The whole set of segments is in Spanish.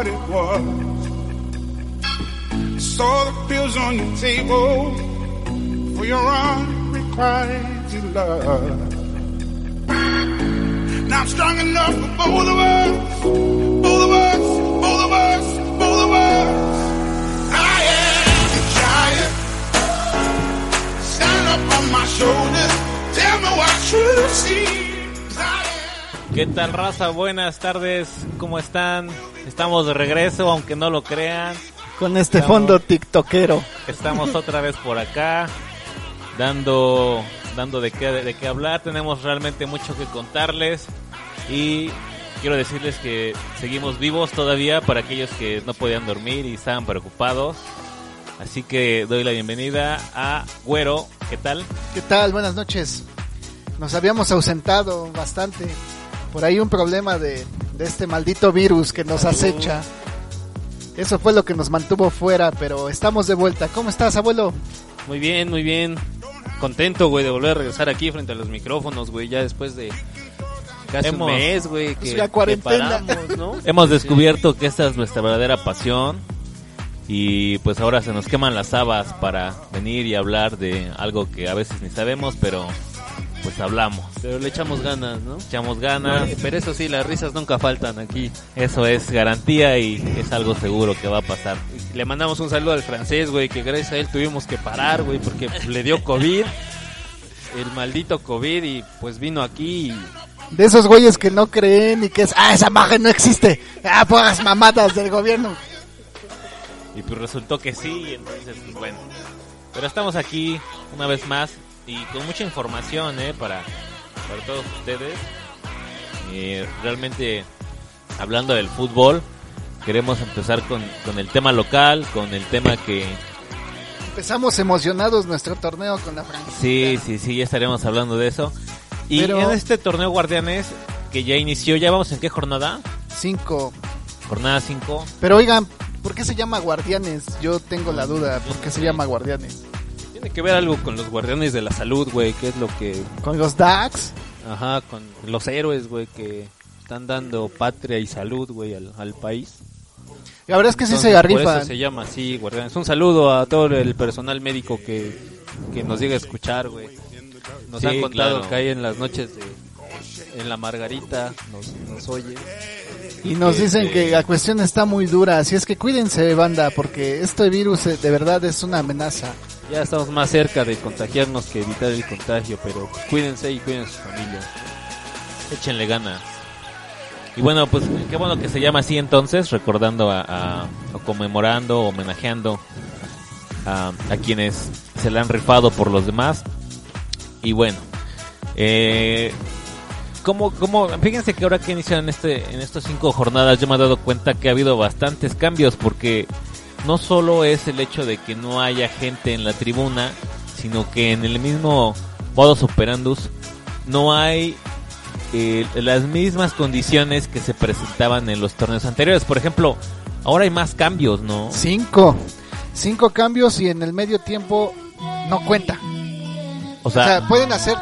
what it was. Saw the pills on your table for your unrequited love. Now I'm strong enough for both of us, both of us, both of us, both of us. I am a giant. Stand up on my shoulders. Tell me what you see. I am. ¿Qué tal raza? Buenas tardes, ¿cómo están? Estamos de regreso, aunque no lo crean. Con este Estamos- fondo tiktokero. Estamos otra vez por acá, dando, dando de qué, de qué hablar. Tenemos realmente mucho que contarles y quiero decirles que seguimos vivos todavía para aquellos que no podían dormir y estaban preocupados. Así que doy la bienvenida a Güero. ¿Qué tal? ¿Qué tal? Buenas noches. Nos habíamos ausentado bastante. Por ahí un problema de, de este maldito virus que nos acecha. Eso fue lo que nos mantuvo fuera, pero estamos de vuelta. ¿Cómo estás, abuelo? Muy bien, muy bien. Contento, güey, de volver a regresar aquí frente a los micrófonos, güey, ya después de casi Hemos- un mes, güey, que, la cuarentena. que paramos, ¿no? Hemos Sí. descubierto que esta es nuestra verdadera pasión y pues ahora se nos queman las habas para venir y hablar de algo que a veces ni sabemos, pero pues hablamos. Pero le echamos ganas, ¿no? Echamos ganas, Pero eso sí, las risas nunca faltan aquí. eso es garantía y es algo seguro que va a pasar. Le mandamos un saludo al francés, güey, que gracias a él tuvimos que parar, güey, porque le dio COVID. El maldito COVID y pues vino aquí y De esos güeyes que no creen y que es, ah, esa imagen no existe. Ah, puras mamadas del gobierno. Y pues resultó que sí, y entonces pues bueno. Pero estamos aquí una vez más y con mucha información ¿eh? para, para todos ustedes. Eh, realmente hablando del fútbol, queremos empezar con, con el tema local, con el tema que Empezamos emocionados nuestro torneo con la franquicia. sí, sí, sí, ya estaremos hablando de eso. Y Pero- en este torneo Guardianes que ya inició, ya vamos en qué jornada? Cinco. Jornada 5. Pero oigan, ¿por qué se llama Guardianes? Yo tengo la duda, ¿por qué se llama Guardianes? Tiene que ver algo con los guardianes de la salud, güey, que es lo que ¿Con los DAX? Ajá, con los héroes, güey, que están dando patria y salud, güey, al, al país. La verdad es que sí Entonces, se Por rifan. eso se llama así, guardianes. Un saludo a todo el personal médico que, que nos llega a escuchar, güey. Nos Sí, han contado claro. que hay en las noches de... En la Margarita nos, nos oye. Y nos dicen Este- que la cuestión está muy dura, así es que cuídense, banda, porque este virus eh, de verdad es una amenaza. Ya estamos más cerca de contagiarnos que evitar el contagio, pero cuídense y cuiden a sus familias. Échenle ganas. Y bueno, pues qué bueno que se llama así entonces, recordando a, a- o conmemorando, homenajeando a, quienes se le han rifado por los demás. Y bueno, eh, como, como, fíjense que ahora que inician este, en estas cinco jornadas, yo me he dado cuenta que ha habido bastantes cambios porque no solo es el hecho de que no haya gente en la tribuna, sino que en el mismo modus operandus no hay eh, las mismas condiciones que se presentaban en los torneos anteriores. Por ejemplo, ahora hay más cambios, ¿no? Cinco. Cinco cambios y en el medio tiempo no cuenta. O O sea, sea, pueden hacer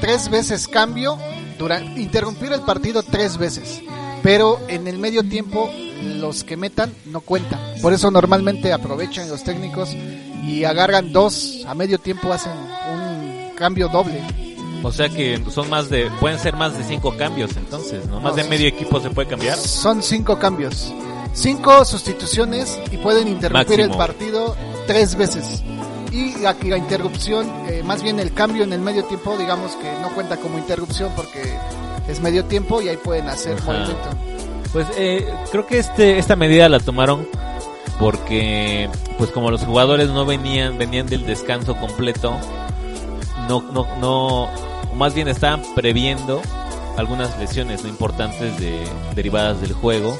tres veces cambio, durante, interrumpir el partido tres veces. Pero en el medio tiempo los que metan no cuentan. Por eso normalmente aprovechan los técnicos y agarran dos a medio tiempo, hacen un cambio doble. o sea que son más de, pueden ser más de cinco cambios entonces, ¿no? Más No, de medio equipo se puede cambiar. Son cinco cambios. Cinco sustituciones y pueden interrumpir Máximo. el partido tres veces. Y la, la interrupción, eh, más bien el cambio en el medio tiempo, digamos que no cuenta como interrupción porque es medio tiempo y ahí pueden hacer Ajá. movimiento. Pues eh, creo que este esta medida la tomaron porque pues como los jugadores no venían venían del descanso completo, no no no más bien estaban previendo algunas lesiones no importantes de derivadas del juego.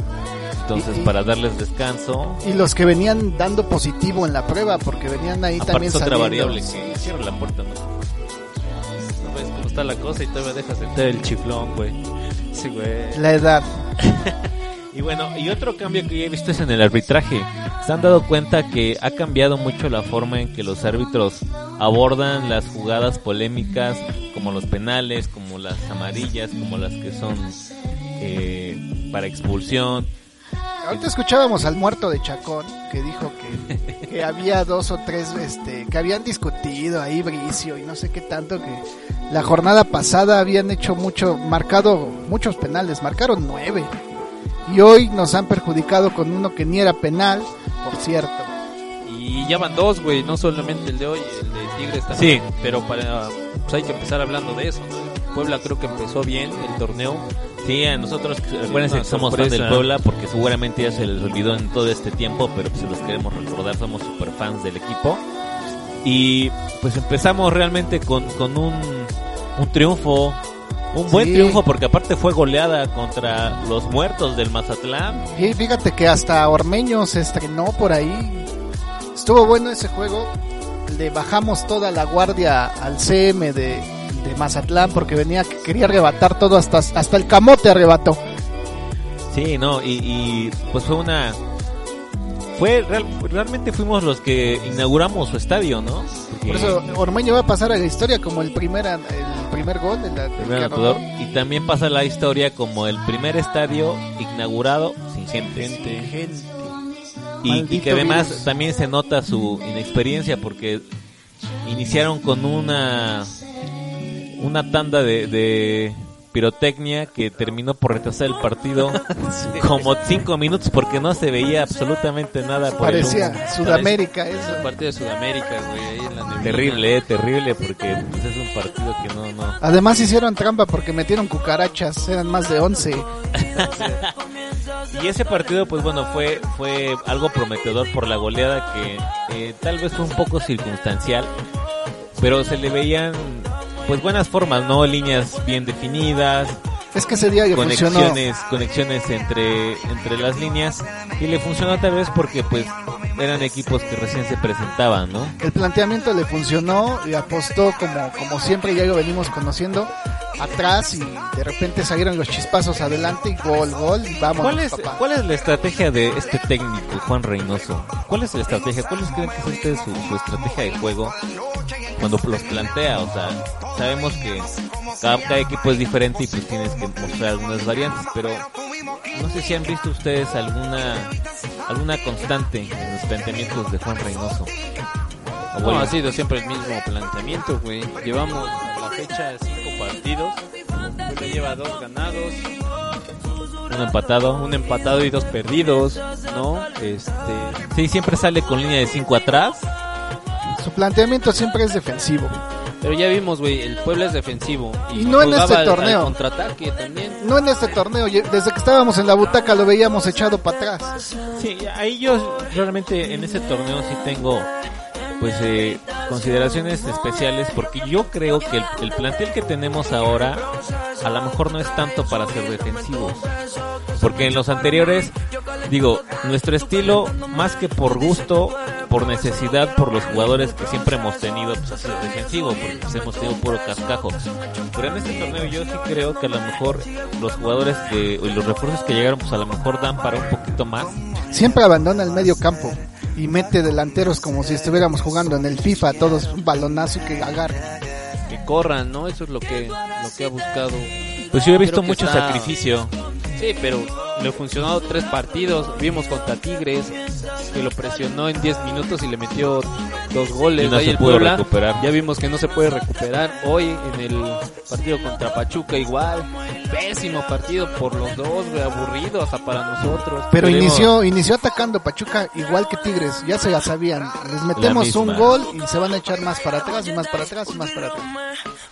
Entonces, Y- para darles descanso, Y los que venían dando positivo en la prueba, porque venían ahí aparte también es otra saliendo. variable que cierra la puerta, ¿no? Está la cosa y todavía dejas entrar el chiflón, güey. Sí, güey. La edad. Y bueno, y otro cambio que he visto es en el arbitraje. Se han dado cuenta que ha cambiado mucho la forma en que los árbitros abordan las jugadas polémicas, como como los penales, como las amarillas, como las que son eh, para expulsión. Ahorita escuchábamos al muerto de Chacón que dijo que, que había dos o tres este, que habían discutido ahí Bricio y no sé qué tanto que la jornada pasada habían hecho mucho, marcado muchos penales, marcaron nueve y hoy nos han perjudicado con uno que ni era penal, por cierto. Y ya van dos, güey, no solamente el de hoy, el de Tigres también. Sí. Pero para, pues hay que empezar hablando de eso, ¿no? Puebla creo que empezó bien el torneo. Sí, a nosotros, acuérdense una que somos fans del. Puebla porque seguramente ya se les olvidó en todo este tiempo, pero pues, si los queremos recordar, somos super fans del equipo. Y pues empezamos realmente con, con un, un triunfo, un buen Sí. triunfo porque aparte fue goleada contra los muertos del Mazatlán. Y fíjate que hasta Ormeño se estrenó por ahí. Estuvo bueno ese juego. Le bajamos toda la guardia al CM de, de Mazatlán porque venía que quería arrebatar todo hasta hasta el camote arrebató. Sí, no, y, y, pues fue una... Fue real- realmente fuimos los que inauguramos su estadio, ¿no? Porque- Por eso Ormeño va a pasar a la historia como el primer el primer gol de la, primer que anotador, anotó. y también pasa la historia como el primer estadio inaugurado sin gente. Gente. Y, que además virus. también se nota su inexperiencia porque iniciaron con una una tanda de, de pirotecnia que terminó por retrasar el partido como cinco minutos porque no se veía absolutamente nada por el. Parecía Sudamérica eso. Parte de Sudamérica, güey, ahí en la neblina. Terrible, eh, terrible porque pues, partido que no, no. Además hicieron trampa porque metieron cucarachas, eran más de 11. Y ese partido, pues bueno, fue fue algo prometedor por la goleada que eh, tal vez fue un poco circunstancial, pero se le veían pues buenas formas, ¿no? Líneas bien definidas, Es que ese día le funcionó. conexiones, conexiones entre entre las líneas y le funcionó tal vez porque pues eran equipos que recién se presentaban, ¿no? El planteamiento le funcionó y apostó como, como siempre ya lo venimos conociendo atrás y de repente salieron los chispazos adelante y gol, gol y vamos. ¿Cuál es, papá. ¿Cuál es la estrategia de este técnico, Juan Reynoso? ¿Cuál es la estrategia? ¿Cuál es, creen que es ustedes su, su estrategia de juego cuando los plantea? O sea, sabemos que cada, cada equipo es diferente y pues tienes que mostrar algunas variantes, pero no sé si han visto ustedes alguna alguna constante en los planteamientos de Juan Reynoso. O No, bueno, ha sido siempre el mismo planteamiento, güey. Llevamos a la fecha cinco partidos. Puebla lleva dos ganados, un empatado. un empatado y dos perdidos, ¿no? Este, Sí, siempre sale con línea de 5 atrás. Su planteamiento siempre es defensivo. Pero ya vimos, güey, el Puebla es defensivo y, no en este al- torneo. al contraataque también. No en este torneo, desde que estábamos en la butaca lo veíamos echado para atrás. Sí, ahí yo realmente en ese torneo sí tengo pues eh, consideraciones especiales porque yo creo que el, el plantel que tenemos ahora a lo mejor no es tanto para ser defensivos porque en los anteriores digo nuestro estilo más que por gusto por necesidad por los jugadores que siempre hemos tenido pues ha sido defensivo porque pues, hemos tenido puro cascajo pero en este torneo yo sí creo que a lo mejor los jugadores que y los refuerzos que llegaron pues a lo mejor dan para un poquito más Siempre abandona el medio campo y mete delanteros como si estuviéramos jugando en el FIFA, todos un balonazo que agarre. Que corran, ¿no? Eso es lo que, lo que ha buscado. Pues yo he visto mucho está- sacrificio. Sí, pero le funcionó tres partidos. Vimos contra Tigres que lo presionó en 10 minutos y le metió dos goles. Y no Ahí se el pudo Puebla, recuperar. Ya vimos que no se puede recuperar. Hoy en el partido contra Pachuca igual. Pésimo partido por los dos, güey, aburrido hasta para nosotros. Pero inició, inició atacando Pachuca igual que Tigres, ya se la sabían. Les metemos un gol y se van a echar más para atrás y más para atrás y más para atrás.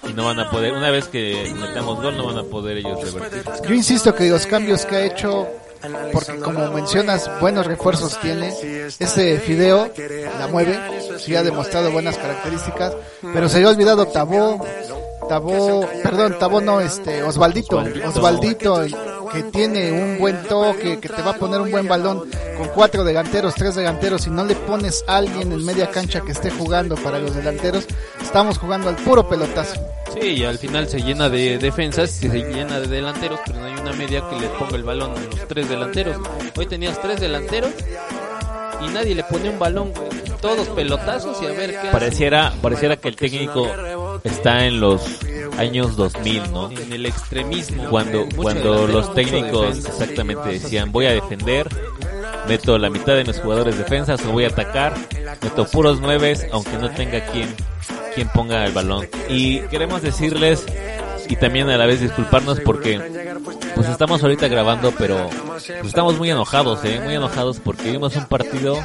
Y no van a poder, una vez que metamos gol, no van a poder ellos revertir. Yo insisto que los cambios que ha hecho, porque como mencionas, buenos refuerzos tiene, este Fideo la mueve, sí ha demostrado buenas características, pero se le ha olvidado Tabó, Tabó, perdón, Tabó no, este, Osvaldito, Osvaldito, que tiene un buen toque, que te va a poner un buen balón con cuatro delanteros, tres delanteros, y no le pones a alguien en media cancha que esté jugando para los delanteros, estamos jugando al puro pelotazo. Sí, y al final se llena de defensas y se llena de delanteros, pero no hay una media que le ponga el balón a los tres delanteros. Hoy tenías tres delanteros y nadie le pone un balón, güey. Todos pelotazos y a ver qué hace. Pareciera, pareciera que el técnico está en los años 2000, ¿no? En el extremismo. Cuando, cuando los técnicos exactamente decían voy a defender, meto la mitad de mis jugadores defensas o voy a atacar, meto puros nueves aunque no tenga quien, quien ponga el balón. Y queremos decirles y también a la vez disculparnos porque pues estamos ahorita grabando pero pues estamos muy enojados, ¿eh? muy enojados porque vimos un partido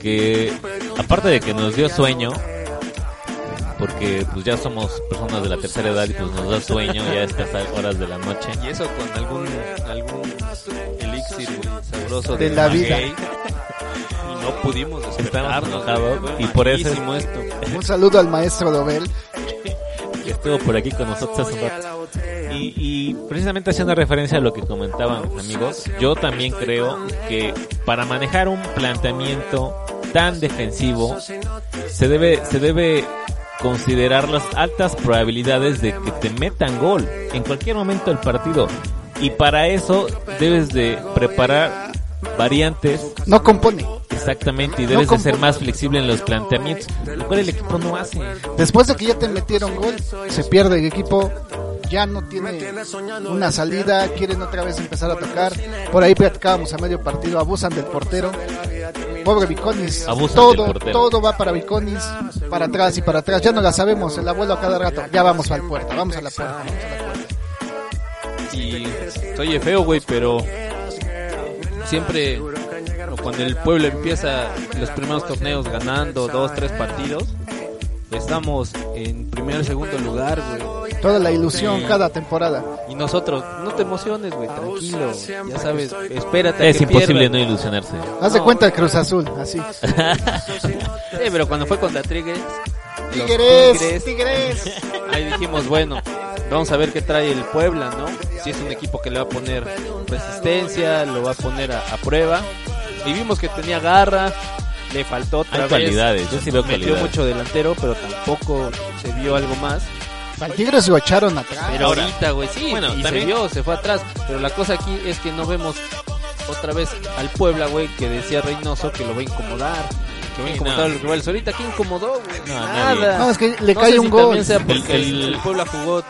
que aparte de que nos dio sueño, porque pues ya somos personas de la tercera edad y pues nos da sueño ya a estas horas de la noche. Y eso con algún, algún elixir sabroso De la vida. maguey. Y no pudimos despertarnos. enojados y por eso esto. Un saludo al maestro Dobel. que estuvo por aquí con nosotros hace un rato. Y, y precisamente haciendo referencia a lo que comentaban amigos, yo también creo que para manejar un planteamiento tan defensivo se debe se debe considerar las altas probabilidades de que te metan gol en cualquier momento del partido y para eso debes de preparar variantes No compone. exactamente y debes No de ser más flexible en los planteamientos lo cual el equipo no hace Después de que ya te metieron gol, se pierde el equipo. Ya no tiene una salida, quieren otra vez empezar a tocar. Por ahí platicábamos a medio partido, abusan del portero. Pobre Viconis, todo, todo va para Viconis, para atrás y para atrás. Ya no la sabemos, el abuelo a cada rato. Ya vamos a la puerta, vamos a la puerta, vamos a la puerta. Y oye feo, güey, pero siempre cuando el pueblo empieza los primeros torneos ganando dos, tres partidos, estamos en primer, segundo lugar, güey. Toda la ilusión Sí. cada temporada. Y nosotros, no te emociones, güey, tranquilo. Ya sabes, espérate. a es que imposible no ilusionarse Haz de No. cuenta el Cruz Azul, así. Sí, pero cuando fue contra Tigres, Tigres, Tigres, Tigres. ahí dijimos, bueno, vamos a ver qué trae el Puebla, ¿no? Si es un equipo que le va a poner resistencia, lo va a poner a, a prueba. Y vimos que tenía garra, le faltó otra Hay vez. cualidades, yo sí veo Metió mucho delantero, pero tampoco se vio algo más. Al Tigres lo echaron atrás. Pero Ahora, ahorita, güey, sí, bueno, y también- se vio, se fue atrás. Pero la cosa aquí es que no vemos otra vez al Puebla, güey, que decía Reynoso que lo va a incomodar. Que va a Sí, incomodar no. a los rivales. Ahorita, ¿qué incomodó, güey? No, Nada. nadie. No, es que le No cae sé un si gol. también sea porque El- el, el- Puebla jugó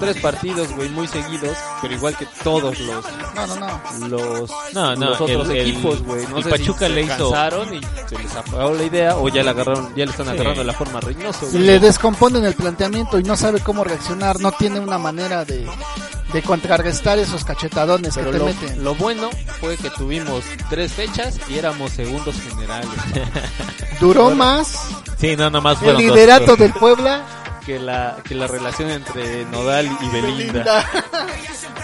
tres partidos, güey, muy seguidos, pero igual que todos los No, no, no. los, No, no, los otros el- equipos, güey. No el sé Pachuca si le se hizo- cansaron y se les apagó la idea o ya le agarraron, ya le están Sí. agarrando la forma Reynoso. Y güey. le descomponen el planteamiento y no sabe cómo reaccionar, no tiene una manera de, de contrarrestar esos cachetadones Pero que te lo, meten. lo bueno fue que tuvimos tres fechas y éramos segundos generales. Duró más sí no nomás el dos- liderato del Puebla. Que la que la relación entre Nodal y Belinda.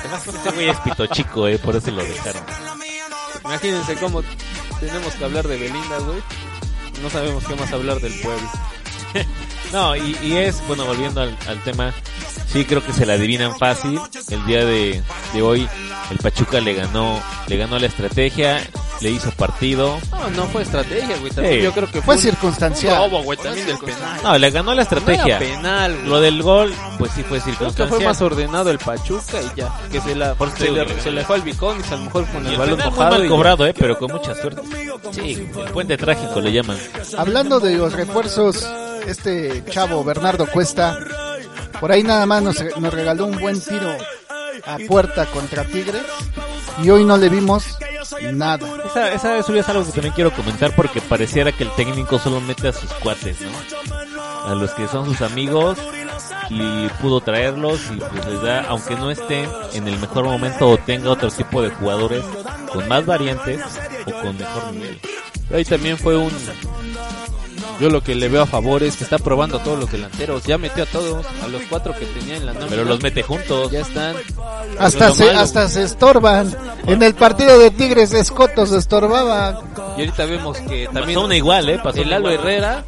Además, este güey es pito chico eh por eso lo dejaron Imagínense cómo tenemos que hablar de Belinda, güey. No sabemos qué más hablar del pueblo. No, y, y es, bueno, volviendo al, al tema, sí creo que se la adivinan fácil. El día de, de hoy el Pachuca le ganó, le ganó la estrategia, le hizo partido. No, no fue estrategia, güey. También Sí. yo creo que Fue un- circunstancial. un robo, güey, también del penal. No, le ganó la estrategia. penal, güey. Lo del gol, pues sí fue Creo que circunstancial. fue más ordenado el Pachuca y ya. Que se, la, Por se, le, se le fue al Biconis, a lo mejor con Y el el balón muy mojado. mal y cobrado, eh, pero con mucha suerte. Sí, el puente trágico le llaman. Hablando de los refuerzos, este chavo Bernardo Cuesta, por ahí nada más nos, nos regaló un buen tiro a puerta contra Tigres y hoy no le vimos nada. Esa, esa es algo que también quiero comentar porque pareciera que el técnico solo mete a sus cuates, ¿no? A los que son sus amigos y pudo traerlos y pues les da, aunque no estén en el mejor momento o tenga otro tipo de jugadores con más variantes o con mejor nivel. Ahí también fue un... Yo lo que le veo a favor es que está probando a todos los delanteros. Ya metió a todos, a los cuatro que tenía en la nómina. Pero los mete juntos. Ya están. Hasta se, malo, hasta se estorban. En el partido de Tigres Escoto se estorbaba. Y ahorita vemos que también Pasó una igual, ¿eh? Pasó el Lalo igual. Herrera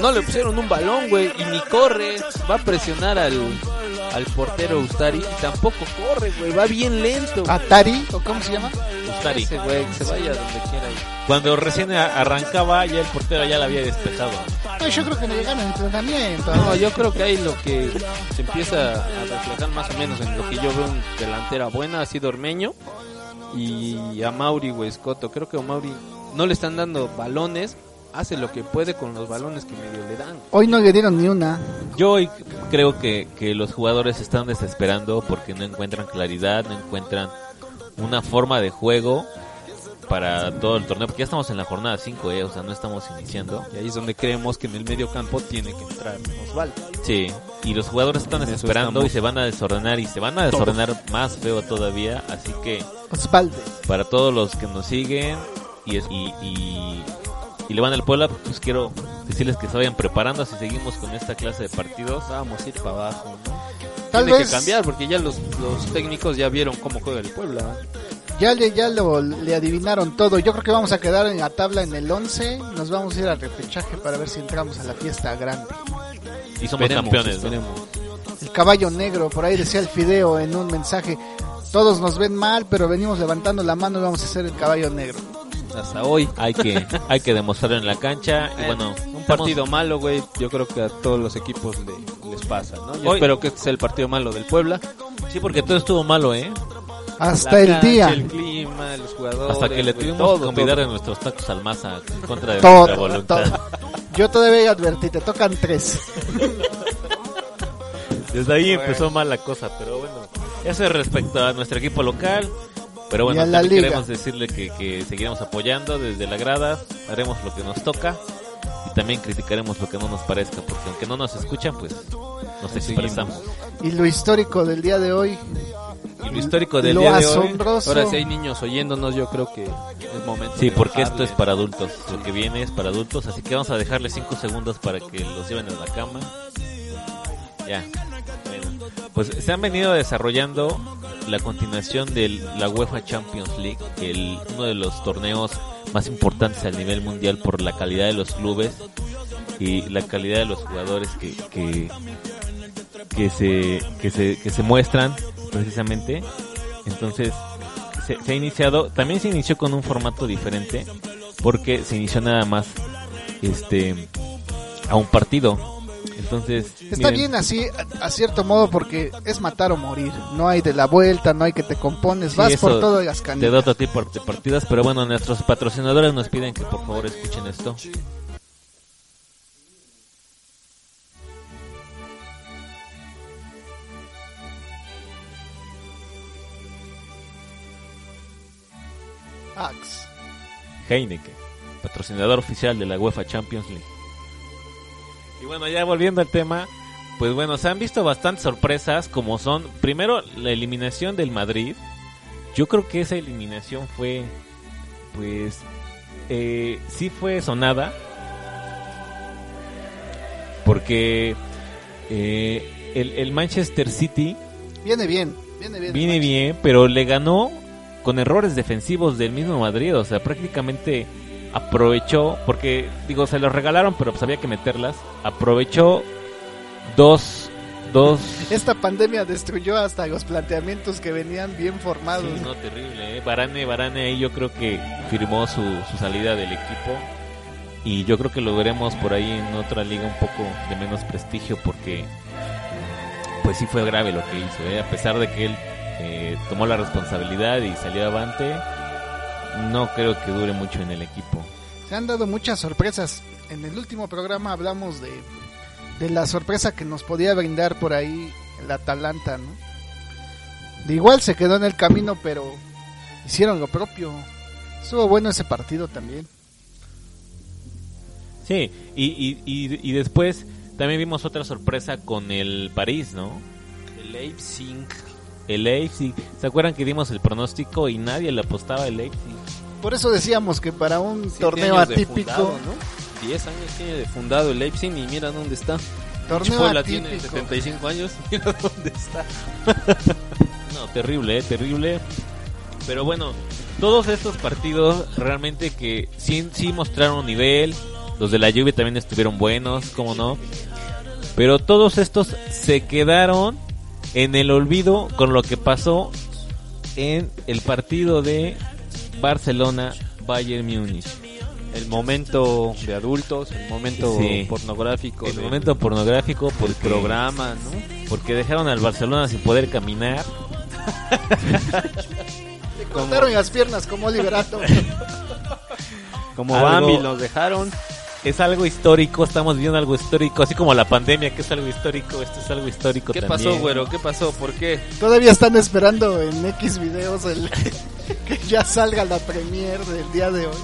no le pusieron un balón, güey, y ni corre. Va a presionar al, al portero Ustari y tampoco corre, güey. Va bien lento. Atari, ¿o cómo se llama? Ustari. Ese güey, que se vaya donde quiera. ir. Cuando recién arrancaba ya el portero ya la había despejado. No, yo creo que no llegan al entrenamiento. No, yo creo que ahí lo que se empieza a reflejar más o menos en lo que yo veo en delantera buena ha sido Ormeño y a Mauri Huescoto. Creo que a Mauri no le están dando balones, hace lo que puede con los balones que medio le dan. Hoy no le dieron ni una. Yo hoy creo que, que los jugadores están desesperando porque no encuentran claridad, no encuentran una forma de juego para todo el torneo, porque ya estamos en la jornada 5, eh, o sea, no estamos iniciando. Y ahí es donde creemos que en el medio campo tiene que entrar Osvaldo. Sí, y los jugadores están desesperando y se van a desordenar y se van a desordenar más feo todavía, así que Osvaldo. para todos los que nos siguen y, es- y, y, y le van al Puebla, pues quiero decirles que se vayan preparando si seguimos con esta clase de partidos. Vamos a ir para abajo, ¿no? Tal Tiene vez que cambiar porque ya los, los técnicos ya vieron cómo juega el Puebla. Ya le, ya lo, le adivinaron todo. Yo creo que vamos a quedar en la tabla en el 11. Nos vamos a ir al repechaje para ver si entramos a la fiesta grande. Y somos Esperemos, campeones. ¿no? esperemos. El caballo negro, por ahí decía el Fideo en un mensaje. Todos nos ven mal, pero venimos levantando la mano y vamos a ser el caballo negro. Hasta hoy. Hay que, hay que demostrarlo en la cancha. Y bueno, un estamos- partido malo, güey, yo creo que a todos los equipos le- les pasa, ¿no? Yo Hoy- espero que este sea el partido malo del Puebla. Sí, porque todo estuvo malo, ¿eh? Hasta el cancha, día. El clima, los jugadores. Hasta que le tuvimos todo, que convidar todo. a nuestros tacos al masa en contra de Todo, nuestra voluntad. todo. Yo todavía advertí, te tocan tres. Desde ahí empezó mal la cosa, pero bueno. Eso es respecto a nuestro equipo local. Pero bueno, la liga. queremos decirle que, que seguiremos apoyando desde la grada, haremos lo que nos toca y también criticaremos lo que no nos parezca, porque aunque no nos escuchan, pues nos expresamos. Y lo histórico del día de hoy, Y lo histórico del lo día de hoy. Ahora si hay niños oyéndonos, yo creo que es momento. sí, porque esto es para adultos, lo que viene es para adultos, así que vamos a dejarle 5 segundos para que los lleven a la cama. Ya. Bueno, pues se han venido desarrollando la continuación de la UEFA Champions League, el, uno de los torneos más importantes a nivel mundial por la calidad de los clubes y la calidad de los jugadores que, que, que, se, que, se, que se muestran precisamente. Entonces, se, se ha iniciado, también se inició con un formato diferente, porque se inició nada más este a un partido. Entonces, Está miren, bien así, a, a cierto modo, porque es matar o morir. No hay de la vuelta, no hay que te compones, Sí, vas por todas las te da canicas. otro tipo de partidas, pero bueno, nuestros patrocinadores nos piden que por favor escuchen esto. Axe. Heineken, patrocinador oficial de la UEFA Champions League. Y bueno, ya volviendo al tema, pues bueno, se han visto bastantes sorpresas como son, primero, la eliminación del Madrid. Yo creo que esa eliminación fue, pues, eh, sí fue sonada. Porque eh, el, el Manchester City Viene bien, viene bien. viene bien, pero le ganó con errores defensivos del mismo Madrid, o sea, prácticamente aprovechó, porque digo, se los regalaron, pero pues había que meterlas, aprovechó dos, dos... Esta pandemia destruyó hasta los planteamientos que venían bien formados. Sí, no, terrible, ¿eh? Varane, Varane ahí yo creo que firmó su, su salida del equipo y yo creo que lo veremos por ahí en otra liga un poco de menos prestigio porque pues sí fue grave lo que hizo, ¿eh? a pesar de que él eh, tomó la responsabilidad y salió avante, no creo que dure mucho en el equipo. Se han dado muchas sorpresas. En el último programa hablamos de, de la sorpresa que nos podía brindar por ahí el Atalanta, ¿no? De igual se quedó en el camino, pero hicieron lo propio. Estuvo bueno ese partido también. Sí, y, y, y, y después también vimos otra sorpresa con el París, ¿no? El Leipzig. El Leipzig. ¿Se acuerdan que dimos el pronóstico y nadie le apostaba al Leipzig? Por eso decíamos que para un Siete torneo atípico, fundado, ¿no? 10 años tiene de fundado el Leipzig y mira dónde está. torneo tiene atípico. 75 años y mira dónde está. No, terrible, eh, terrible. Pero bueno, todos estos partidos realmente que sí, sí mostraron nivel. Los de la lluvia también estuvieron buenos, cómo no. Pero todos estos se quedaron en el olvido con lo que pasó en el partido de Barcelona-Bayern Múnich. El momento de adultos, el momento Sí. pornográfico. El momento pornográfico del porque, programa, ¿no? porque dejaron al Barcelona sin poder caminar. Le cortaron las piernas como Liberato. Como Algo- Bambi los dejaron. Es algo histórico, estamos viviendo algo histórico, así como la pandemia que es algo histórico, esto es algo histórico ¿Qué también. pasó, güero? ¿Qué pasó? ¿Por qué? Todavía están esperando en X videos el que ya salga la premier del día de hoy.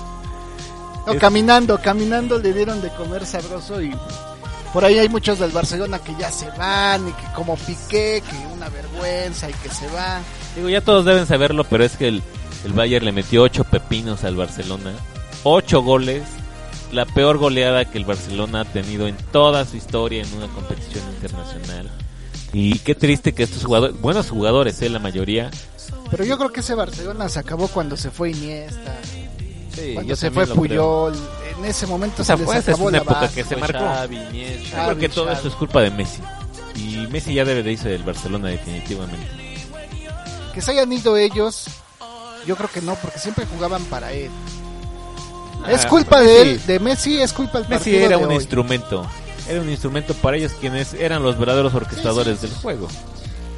No, Es- caminando, caminando le dieron de comer sabroso y por ahí hay muchos del Barcelona que ya se van y que como Piqué, que una vergüenza y que se va. Digo, ya todos deben saberlo, pero es que el, el Bayern le metió ocho pepinos al Barcelona. Ocho goles. La peor goleada que el Barcelona ha tenido en toda su historia en una competición internacional. Y qué triste que estos jugadores, buenos jugadores, eh, la mayoría, Pero yo creo que ese Barcelona se acabó cuando se fue Iniesta, Sí, cuando yo se fue creo. Puyol. En ese momento O sea, se les acabó una la época base. que se marcó. Xavi. Yo creo que todo Xavi. esto es culpa de Messi. Y Messi ya debe de irse del Barcelona definitivamente. Que se hayan ido ellos, yo creo que no, porque siempre jugaban para él. Es culpa de él, de Messi es culpa del Messi partido era de un hoy. instrumento. Era un instrumento para ellos quienes eran los verdaderos orquestadores del juego.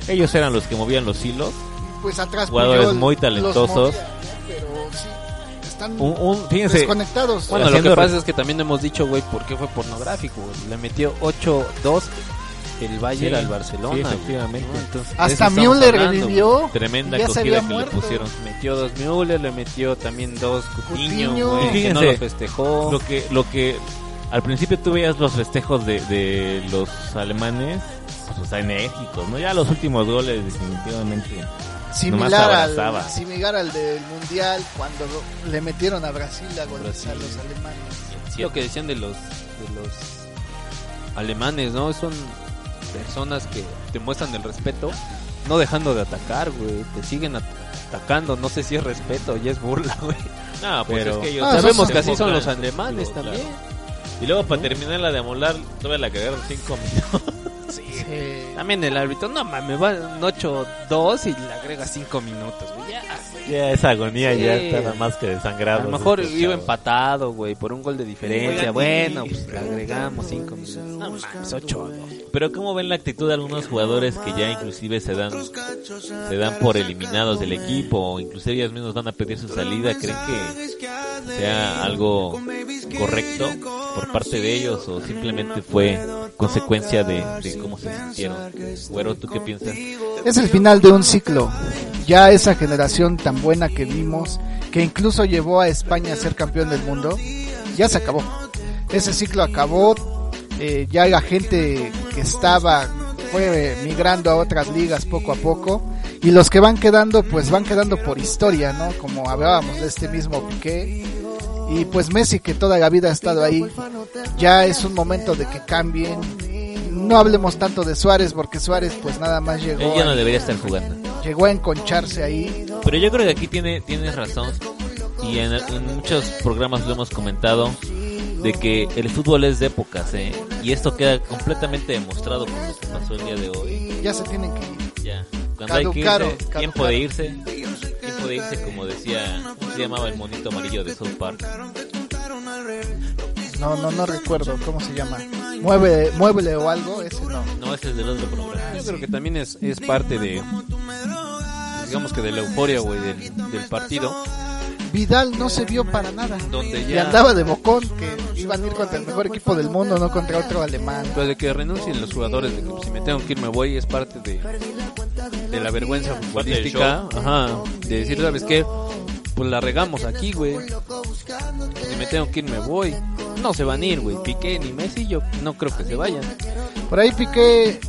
Ellos eran los que movían los hilos. Pues atrás Jugadores Puyol muy los talentosos. movía, pero sí, están Un, un- fíjense, desconectados. Bueno, lo que pasa es que también hemos dicho, güey, por qué fue pornográfico. Le metió 8-2 el Bayern Sí, al Barcelona. sí, güey, efectivamente. ¿no? Entonces, de Hasta Müller hablando, revivió. tremenda ya acogida que muerto. le pusieron. Metió dos Müller, le metió también dos Coutinho, Coutinho. güey, Y que no fíjense, lo festejó. Lo que, lo que al principio tú veías los festejos de, de los alemanes, pues o sea, enérgicos, ¿no? Ya los últimos goles definitivamente. Similar al, similar al del Mundial cuando le metieron a Brasil a goles a los alemanes. Sí, lo que decían de los de los alemanes, ¿no? Son personas que te muestran el respeto, no dejando de atacar, güey. Te siguen at- atacando. No sé si es respeto ya es burla, güey. No, pues Pero es que ellos Ah, sabemos que así son los alemanes claro. también. Y luego para terminar la de amolar, todavía la cagaron cinco minutos. Eh, También el árbitro, no mames, va un 8-2 y le agrega 5 minutos, güey. Ya. Ya esa agonía Sí. ya está nada más que A desangrado. lo mejor iba chavos. empatado, güey, por un gol de diferencia. Bueno, pues le agregamos 5 minutos. No mames, 8 Pero cómo ven la actitud de algunos jugadores que ya inclusive se dan se dan por eliminados del equipo o inclusive ellos mismos van a pedir su salida, ¿creen que sea algo correcto por parte de ellos o simplemente fue consecuencia de, cómo se sintieron? Güero, ¿tú qué piensas? es el final de un ciclo. Ya esa generación tan buena que vimos, que incluso llevó a España a ser campeón del mundo, ya se acabó. Ese ciclo acabó. eh, ya la gente que estaba fue migrando a otras ligas poco a poco y los que van quedando pues van quedando por historia, ¿no? Como hablábamos de este mismo Piqué y pues Messi que toda la vida ha estado ahí, ya es un momento de que cambien. No hablemos tanto de Suárez porque Suárez pues nada más llegó, Él ya no a, debería estar jugando. llegó a enconcharse ahí. Pero yo creo que aquí tiene tienes razón y en, en muchos programas lo hemos comentado de que el fútbol es de épocas, ¿eh? Y esto queda completamente demostrado con lo que pasó el día de hoy. Ya se tienen que ir. Ya, cuando hay que irse, tiempo de irse, tiempo de irse como decía, ¿cómo se llamaba el monito amarillo de South Park? No, no, no recuerdo cómo se llama. Mueve, mueble o algo, ese no. No, ese es del otro programa. Yo creo que también es, es parte de, digamos que de la euforia, güey, del, del partido. Vidal no se vio para nada. Donde Y ya, andaba de bocón que iban a ir contra el mejor equipo del mundo, no contra otro alemán. pues de que renuncien los jugadores, de que pues, si me tengo que ir me voy, es parte de, de la vergüenza futbolística. Ajá, de decir, ¿sabes qué? Pues la regamos aquí, güey. Si me tengo que ir me voy. No se van a ir, güey. Piqué ni Messi, yo no creo que se vayan. Por ahí Piqué,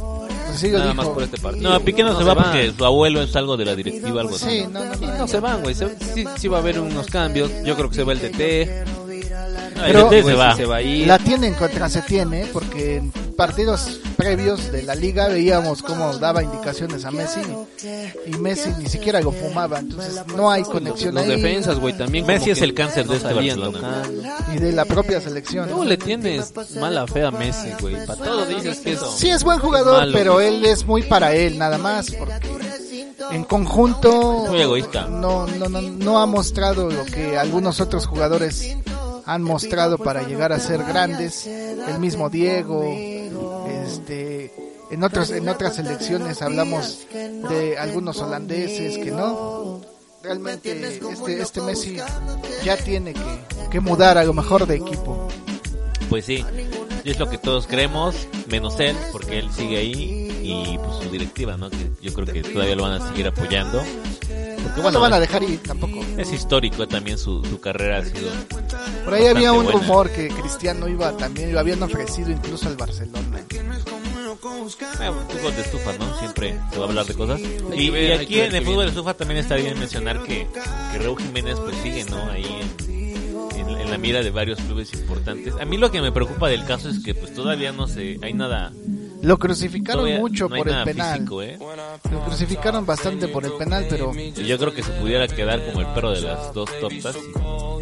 sí Nada dijo. más por este partido. No, Piqué no, No se se va porque su abuelo es algo de la directiva, algo así. Sí, no, no, Sí, no. no se van, güey. Se- Sí, sí va a haber unos cambios. Yo creo que se va el DT. No, Pero- el DT se Güey, va. se va a ir. La tienen contra se tiene, porque en partidos previos de la liga veíamos cómo daba indicaciones a Messi y Messi ni siquiera lo fumaba, entonces no hay conexión Los ahí defensas, güey, también. Messi es el cáncer de no este Barcelona. tocando. y de la propia selección. ¿Cómo le tienes mala fe a Messi, güey? Para todo dices que es... Sí es buen jugador, Malo. pero él es muy para él nada más, porque en conjunto Muy egoísta. no, no, no, no ha mostrado lo que algunos otros jugadores han mostrado para llegar a ser grandes. El mismo Diego, este, en otros, en otras selecciones hablamos de algunos holandeses que no. Realmente este, este Messi ya tiene que, que mudar a lo mejor de equipo. Pues sí, es lo que todos creemos, menos él, porque él sigue ahí y pues su directiva, ¿no? Que yo creo que todavía lo van a seguir apoyando. Porque No bueno, lo van a dejar ir tampoco. es histórico también su, su carrera ha sido Por ahí había un buena. rumor que Cristiano iba también, lo habían ofrecido incluso al Barcelona. Eh, fútbol de estufa, ¿no? Siempre se va a hablar de cosas. Y, aquí en el fútbol de estufa también está bien mencionar que, que Raúl Jiménez pues sigue, ¿no? Ahí en, en- en la mira de varios clubes importantes. A mí lo que me preocupa del caso es que pues todavía no sé, hay nada... Lo crucificaron todavía mucho no por el penal. físico, ¿eh? Lo crucificaron bastante por el penal, pero Y yo creo que se pudiera quedar como el perro de las dos tortas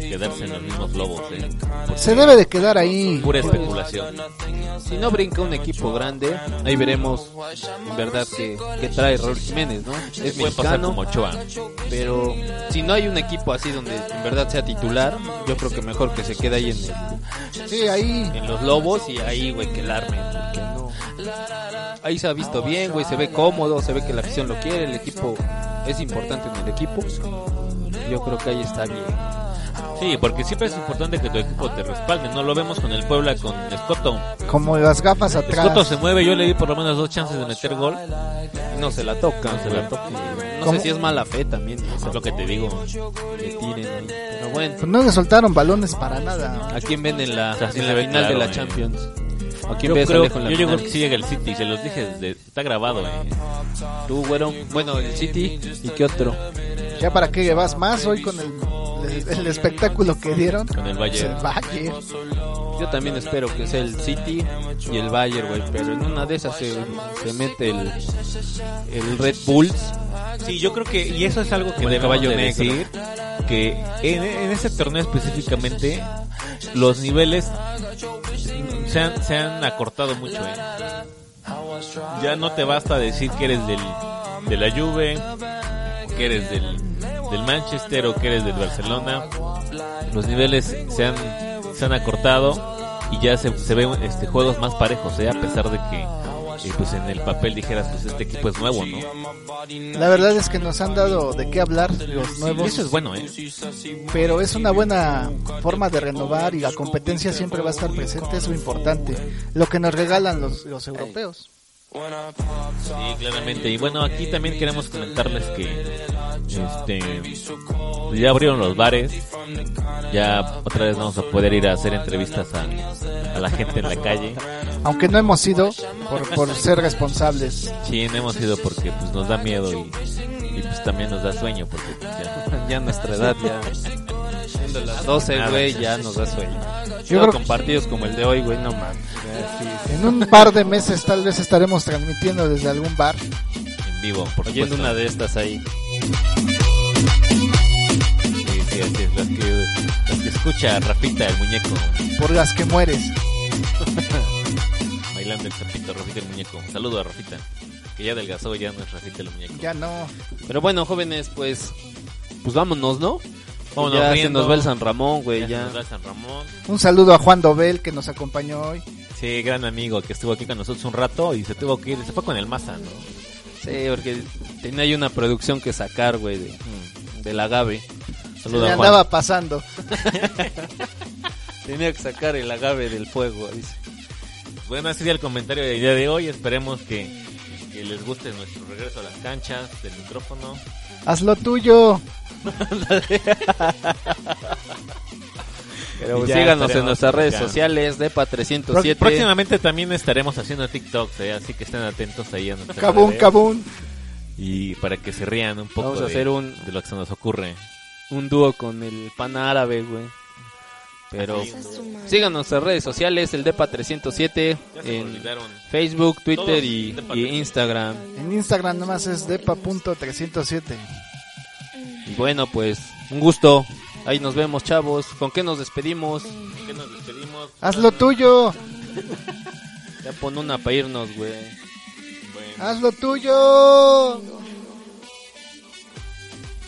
y quedarse en los mismos lobos, ¿eh? Se debe de quedar ahí. Pura especulación. Si no brinca un equipo grande, ahí veremos en verdad que, que trae Raúl Jiménez, ¿no? Es Puede pasar como Ochoa. pero si no hay un equipo así donde en verdad sea titular, yo creo que mejor que se quede ahí en, el- Sí, ahí. en los lobos y ahí, güey, que el arme. Ahí se ha visto bien, güey, se ve cómodo, se ve que la afición lo quiere, el equipo es importante en el equipo. Yo creo que ahí está bien. Sí, porque siempre es importante que tu equipo te respalde. No lo vemos con el Puebla, con Escoto. Como las gafas Escoto atrás. se mueve, yo le di por lo menos dos chances de meter gol. Y no se la toca, No se la toca. No ¿Cómo? sé si es mala fe también, Eso es lo que te digo. que tiren ahí. Pero bueno, Pues no le soltaron balones para nada. ¿a quién ven en la, O sea, en la final claro, de la eh. Yo creo, en la yo que sí llega el City, se los dije, desde- está grabado. Eh. Tú, güero. Bueno, el City. ¿Y qué otro? Ya para qué vas más hoy con el, el, el espectáculo que dieron. Con el Pues el Bayern. Bayern. Yo también espero que sea el City y el Bayern, güey. Pero en una de esas se, se mete el, el Red Bulls. Sí, yo creo que, y eso es algo que debemos caballo de negro. decir, que en, en ese torneo específicamente, los niveles se han, se han acortado mucho, eh. Ya no te basta decir que eres del, de la Juve, que eres del, del Manchester o que eres del Barcelona. Los niveles se han, se han acortado y ya se, se ven este, juegos más parejos, eh, a pesar de que eh, pues en el papel dijeras, pues este equipo es nuevo, ¿no? La verdad es que nos han dado de qué hablar los Y nuevos. eso es bueno, ¿eh? pero es una buena forma de renovar y la competencia siempre va a estar presente, es lo importante, lo que nos regalan los, los europeos. Sí, claramente. Y bueno, aquí también queremos comentarles que este ya abrieron los bares. Ya otra vez vamos a poder ir a hacer entrevistas a, a la gente en la calle. Aunque no hemos ido por, por ser responsables. Sí, no hemos ido porque pues nos da miedo y, y pues también nos da sueño porque pues, ya Ya nuestra edad, ya. Siendo las 12, Nada. güey, ya nos da sueño. Yo creo- con partidos como el de hoy, güey, no mames. En un par de meses tal vez estaremos transmitiendo desde algún bar. en vivo, por Oyendo supuesto. una de estas ahí. Sí, sí, así es. Las que, las que escucha Rafita el muñeco por las que mueres. bailando el zapito, Rafita el muñeco. Un saludo a Rafita, que ya adelgazó, ya no es Rafita el muñeco. Ya no. Pero bueno, jóvenes, pues. Pues vámonos, ¿no? Vámonos ya se riendo. nos va el San Ramón, güey, Ya se nos va San Ramón. Un saludo a Juan Dobel que nos acompañó hoy. Sí, gran amigo que estuvo aquí con nosotros un rato y se tuvo que ir, se fue con el Maza, ¿no? Sí, porque tenía ahí una producción que sacar, güey, de, del agave. Se Saludos le a Juan. andaba pasando. Tenía que sacar el agave del fuego, dice. Bueno, ese sería el comentario del día de hoy. Esperemos que, que les guste nuestro regreso a las canchas del micrófono. Haz lo tuyo. Pero síganos en nuestras redes sociales, Pró- DEPA307. Próximamente también estaremos haciendo TikToks, ¿eh? así que estén atentos ahí a nuestras redes. cabún. Y para que se rían un poco Vamos a de, hacer un- de lo que se nos ocurre. Un dúo con el pan árabe, güey. Pero síganos en nuestras redes sociales, el DEPA307, Ya se me en. Facebook, Twitter y, Depa y 307. Instagram. En Instagram nomás es depa.307. Y bueno, pues un gusto. Ahí nos vemos, chavos. ¿Con qué nos despedimos? ¿Con qué nos despedimos? Haz lo tuyo. Ya pon una para irnos, güey. Bueno, Haz lo tuyo.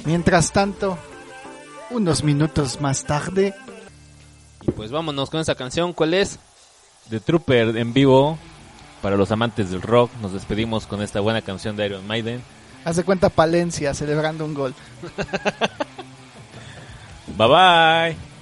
Mientras tanto, unos minutos más tarde, Y pues vámonos con esa canción. ¿Cuál es? The Trooper en vivo. Para los amantes del rock, nos despedimos con esta buena canción de Iron Maiden. haz de cuenta Palencia celebrando un gol. Bye bye.